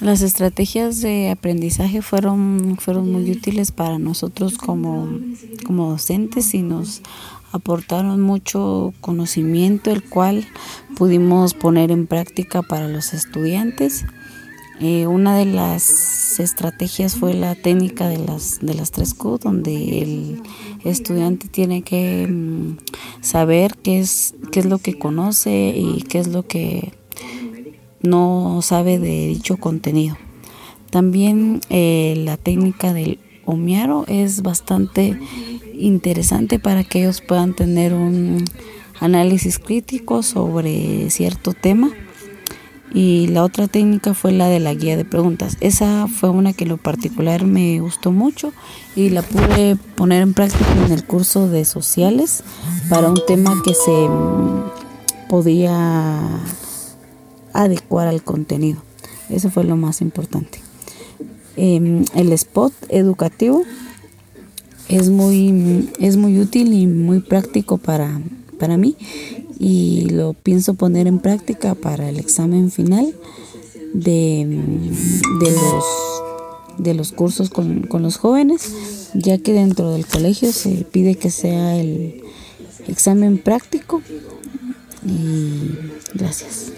Las estrategias de aprendizaje fueron, fueron muy útiles para nosotros como, como docentes y nos aportaron mucho conocimiento, el cual pudimos poner en práctica para los estudiantes. Eh, una de las estrategias fue la técnica de las, de las tres Q, donde el estudiante tiene que mm, saber qué es, qué es lo que conoce y qué es lo que no sabe de dicho contenido. También eh, la técnica del Omiaro es bastante interesante para que ellos puedan tener un análisis crítico sobre cierto tema. Y la otra técnica fue la de la guía de preguntas. Esa fue una que en lo particular me gustó mucho y la pude poner en práctica en el curso de sociales para un tema que se podía adecuar al contenido. Eso fue lo más importante. Em, el spot educativo es muy, es muy útil y muy práctico para, para mí y lo pienso poner en práctica para el examen final de, de los, de los cursos con, con los jóvenes, ya que dentro del colegio se pide que sea el examen práctico y gracias.